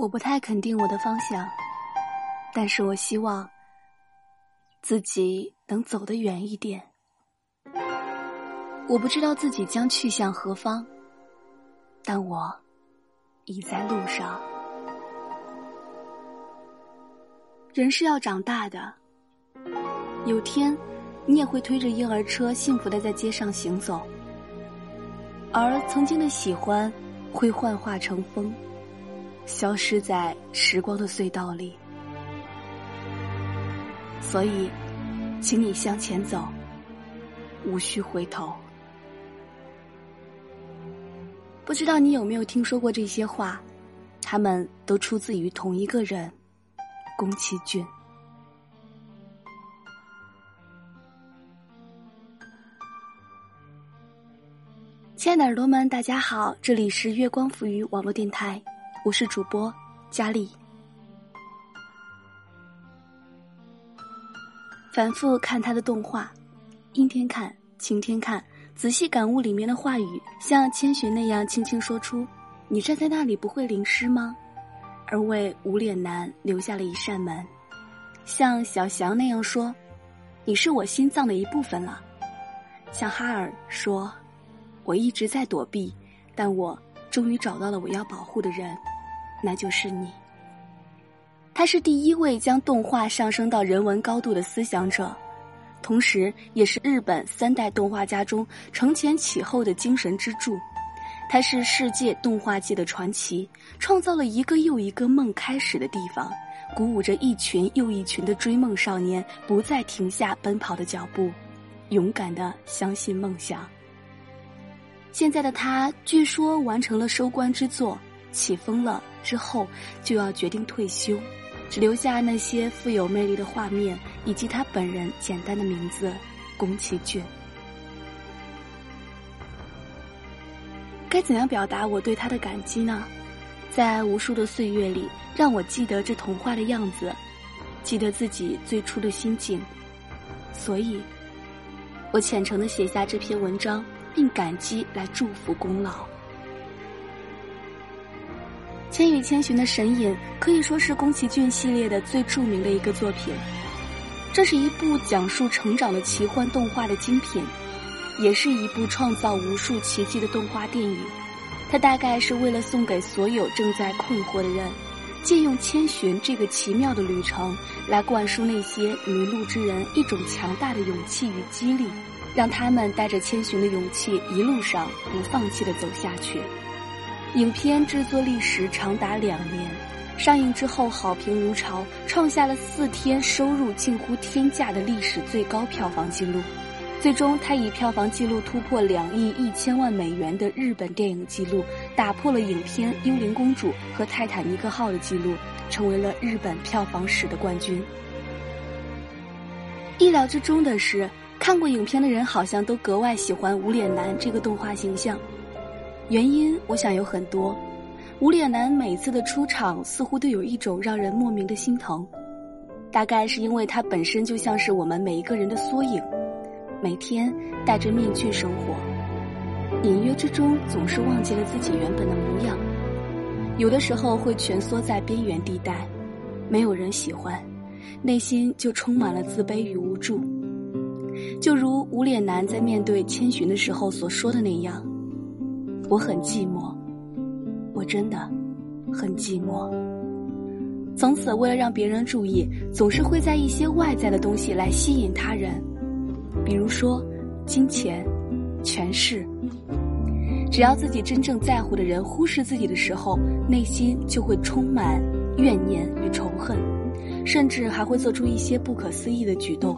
我不太肯定我的方向，但是我希望自己能走得远一点。我不知道自己将去向何方，但我已在路上。人是要长大的，有天你也会推着婴儿车，幸福的在街上行走，而曾经的喜欢会幻化成风，消失在时光的隧道里。所以，请你向前走，无需回头。不知道你有没有听说过这些话？他们都出自于同一个人——宫崎骏。亲爱的耳朵们，大家好，这里是月光浮于网络电台，我是主播佳丽。反复看他的动画，阴天看，晴天看。仔细感悟里面的话语，像千寻那样轻轻说出：“你站在那里不会淋湿吗？”而为无脸男留下了一扇门，像小翔那样说：“你是我心脏的一部分了。”像哈尔说：“我一直在躲避，但我终于找到了我要保护的人，那就是你。”他是第一位将动画上升到人文高度的思想者。同时，也是日本三代动画家中承前启后的精神支柱。他是世界动画界的传奇，创造了一个又一个梦开始的地方，鼓舞着一群又一群的追梦少年不再停下奔跑的脚步，勇敢的相信梦想。现在的他，据说完成了收官之作，起风了之后就要决定退休。只留下那些富有魅力的画面，以及他本人简单的名字——宫崎骏。该怎样表达我对他的感激呢？在无数的岁月里，让我记得这童话的样子，记得自己最初的心境，所以，我虔诚的写下这篇文章，并感激来祝福功劳。《千与千寻》的神隐可以说是宫崎骏系列的最著名的一个作品。这是一部讲述成长的奇幻动画的精品，也是一部创造无数奇迹的动画电影。它大概是为了送给所有正在困惑的人，借用千寻这个奇妙的旅程，来灌输那些迷路之人一种强大的勇气与激励，让他们带着千寻的勇气，一路上不放弃的走下去。影片制作历时长达两年，上映之后好评如潮，创下了四天收入近乎天价的历史最高票房纪录。最终，他以票房纪录突破两亿一千万美元的日本电影纪录，打破了影片《幽灵公主》和《泰坦尼克号》的纪录，成为了日本票房史的冠军。意料之中的是，看过影片的人好像都格外喜欢无脸男这个动画形象。原因我想有很多，无脸男每次的出场似乎都有一种让人莫名的心疼，大概是因为他本身就像是我们每一个人的缩影，每天戴着面具生活，隐约之中总是忘记了自己原本的模样，有的时候会蜷缩在边缘地带，没有人喜欢，内心就充满了自卑与无助，就如无脸男在面对千寻的时候所说的那样。我很寂寞，我真的很寂寞。从此，为了让别人注意，总是会在一些外在的东西来吸引他人，比如说金钱、权势。只要自己真正在乎的人忽视自己的时候，内心就会充满怨念与仇恨，甚至还会做出一些不可思议的举动，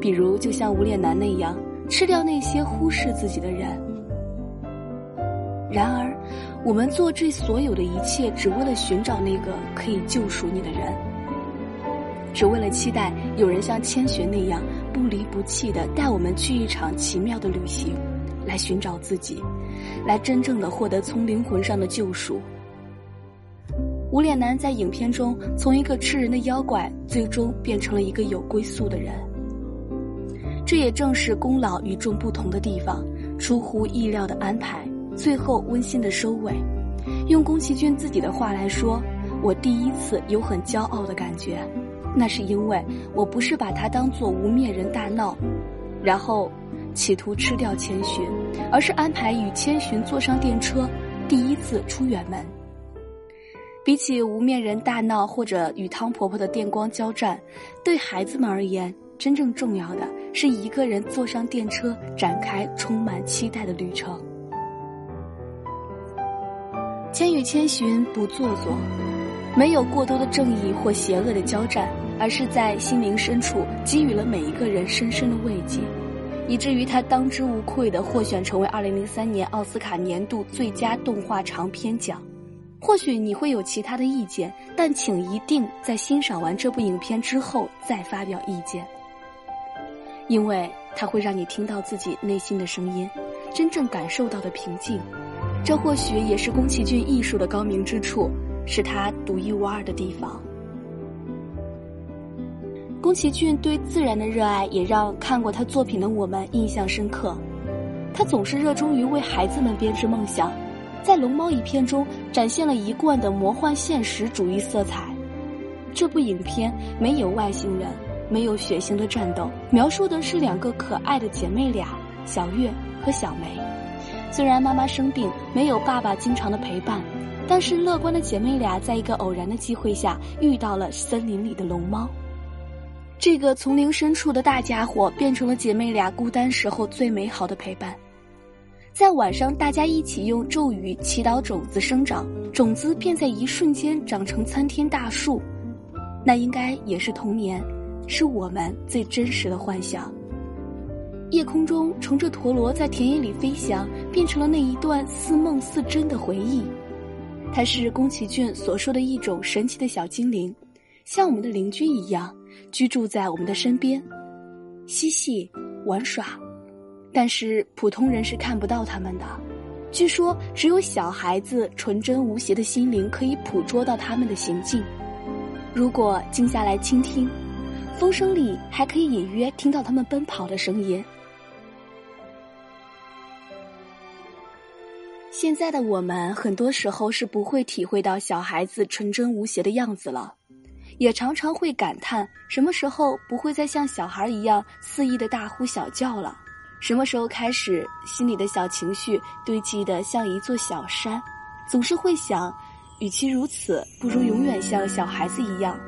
比如就像无脸男那样，吃掉那些忽视自己的人。然而，我们做这所有的一切，只为了寻找那个可以救赎你的人，只为了期待有人像千寻那样不离不弃的带我们去一场奇妙的旅行，来寻找自己，来真正的获得从灵魂上的救赎。无脸男在影片中从一个吃人的妖怪，最终变成了一个有归宿的人。这也正是功劳与众不同的地方，出乎意料的安排。最后温馨的收尾，用宫崎骏自己的话来说，我第一次有很骄傲的感觉，那是因为我不是把他当做无面人大闹，然后企图吃掉千寻，而是安排与千寻坐上电车，第一次出远门。比起无面人大闹或者与汤婆婆的电光交战，对孩子们而言，真正重要的是一个人坐上电车，展开充满期待的旅程。《千与千寻》不做作，没有过多的正义或邪恶的交战，而是在心灵深处给予了每一个人深深的慰藉，以至于他当之无愧的获选成为2003年奥斯卡年度最佳动画长片奖。或许你会有其他的意见，但请一定在欣赏完这部影片之后再发表意见，因为它会让你听到自己内心的声音，真正感受到的平静。这或许也是宫崎骏艺术的高明之处，是他独一无二的地方。宫崎骏对自然的热爱也让看过他作品的我们印象深刻。他总是热衷于为孩子们编织梦想，在《龙猫》一片中展现了一贯的魔幻现实主义色彩。这部影片没有外星人，没有血腥的战斗，描述的是两个可爱的姐妹俩小月和小梅。虽然妈妈生病，没有爸爸经常的陪伴，但是乐观的姐妹俩在一个偶然的机会下遇到了森林里的龙猫。这个丛林深处的大家伙变成了姐妹俩孤单时候最美好的陪伴。在晚上，大家一起用咒语祈祷种子生长，种子便在一瞬间长成参天大树。那应该也是童年，是我们最真实的幻想。夜空中乘着陀螺在田野里飞翔，变成了那一段似梦似真的回忆。它是宫崎骏所说的一种神奇的小精灵，像我们的邻居一样居住在我们的身边，嬉戏玩耍。但是普通人是看不到他们的。据说只有小孩子纯真无邪的心灵可以捕捉到他们的行径。如果静下来倾听，风声里还可以隐约听到他们奔跑的声音。现在的我们，很多时候是不会体会到小孩子纯真无邪的样子了，也常常会感叹什么时候不会再像小孩一样肆意的大呼小叫了，什么时候开始心里的小情绪堆积的像一座小山，总是会想，与其如此，不如永远像小孩子一样。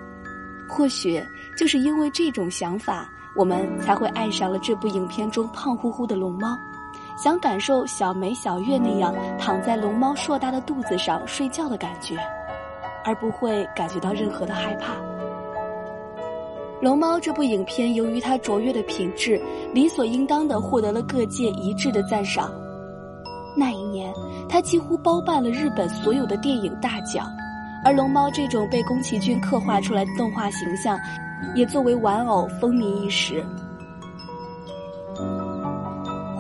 或许就是因为这种想法，我们才会爱上了这部影片中胖乎乎的龙猫。想感受小梅、小月那样躺在龙猫硕大的肚子上睡觉的感觉，而不会感觉到任何的害怕。龙猫这部影片由于它卓越的品质，理所应当的获得了各界一致的赞赏。那一年，它几乎包办了日本所有的电影大奖，而龙猫这种被宫崎骏刻画出来的动画形象，也作为玩偶风靡一时。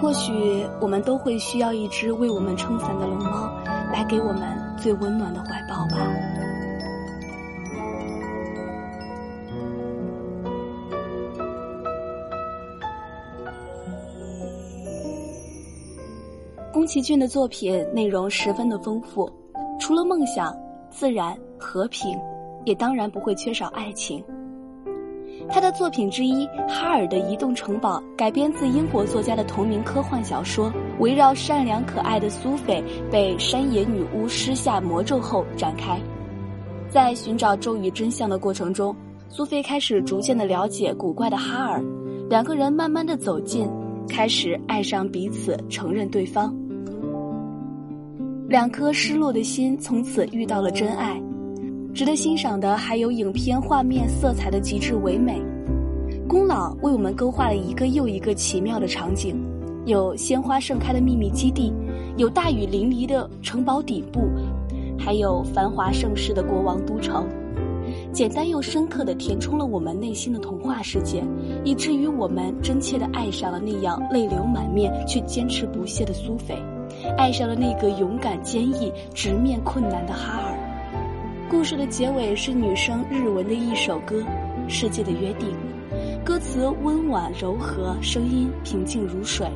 或许我们都会需要一只为我们撑伞的龙猫，来给我们最温暖的怀抱吧。宫崎骏的作品内容十分的丰富，除了梦想、自然、和平，也当然不会缺少爱情。他的作品之一《哈尔的移动城堡》改编自英国作家的同名科幻小说，围绕善良可爱的苏菲被山野女巫施下魔咒后展开。在寻找咒语真相的过程中，苏菲开始逐渐的了解古怪的哈尔，两个人慢慢的走近，开始爱上彼此，承认对方。两颗失落的心从此遇到了真爱。值得欣赏的还有影片画面色彩的极致唯美，宫老为我们勾画了一个又一个奇妙的场景，有鲜花盛开的秘密基地，有大雨淋漓的城堡底部，还有繁华盛世的国王都城，简单又深刻的填充了我们内心的童话世界，以至于我们真切的爱上了那样泪流满面却坚持不懈的苏菲，爱上了那个勇敢坚毅直面困难的哈尔。故事的结尾是女生日文的一首歌《世界的约定》，歌词温婉柔和，声音平静如水，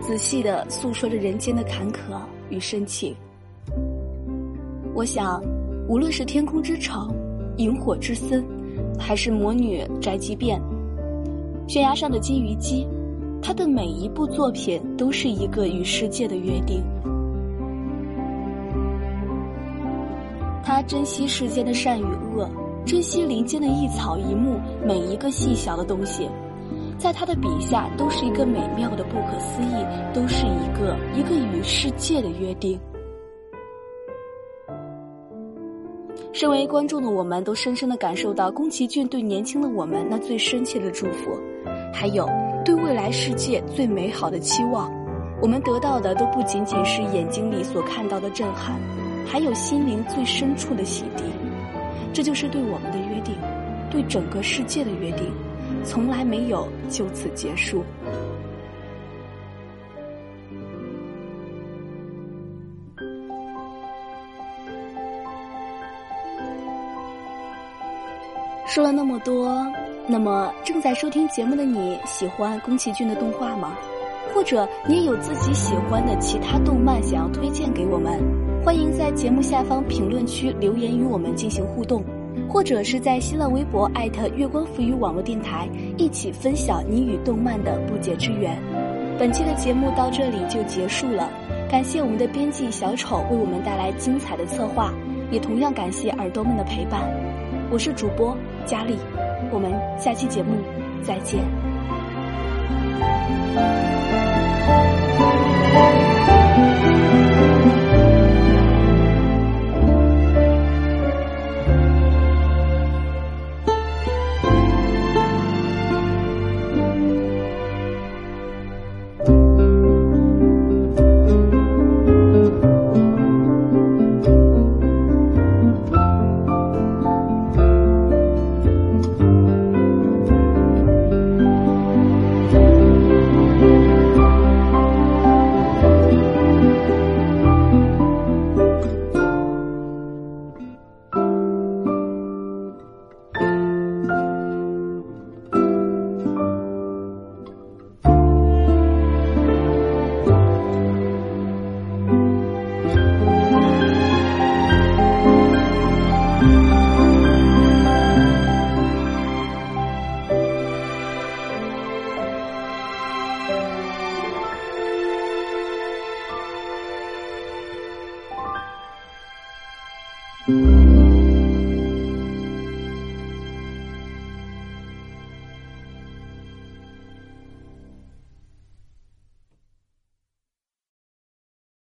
仔细的诉说着人间的坎坷，与深情。我想，无论是《天空之城》《萤火之森》，还是《魔女宅急便》，悬崖上的金鱼姬，她的每一部作品都是一个与世界的约定。他珍惜世间的善与恶，珍惜林间的一草一木，每一个细小的东西，在他的笔下都是一个美妙的不可思议，都是一个一个与世界的约定。身为观众的我们，都深深的感受到宫崎骏对年轻的我们那最深切的祝福，还有对未来世界最美好的期望。我们得到的都不仅仅是眼睛里所看到的震撼。还有心灵最深处的洗涤，这就是对我们的约定，对整个世界的约定，从来没有就此结束。说了那么多，那么正在收听节目的你喜欢宫崎骏的动画吗？或者你也有自己喜欢的其他动漫想要推荐给我们？欢迎在节目下方评论区留言与我们进行互动，或者是在新浪微博艾特月光浮语网络电台一起分享你与动漫的不解之缘。本期的节目到这里就结束了，感谢我们的编辑小丑为我们带来精彩的策划，也同样感谢耳朵们的陪伴。我是主播佳丽，我们下期节目再见。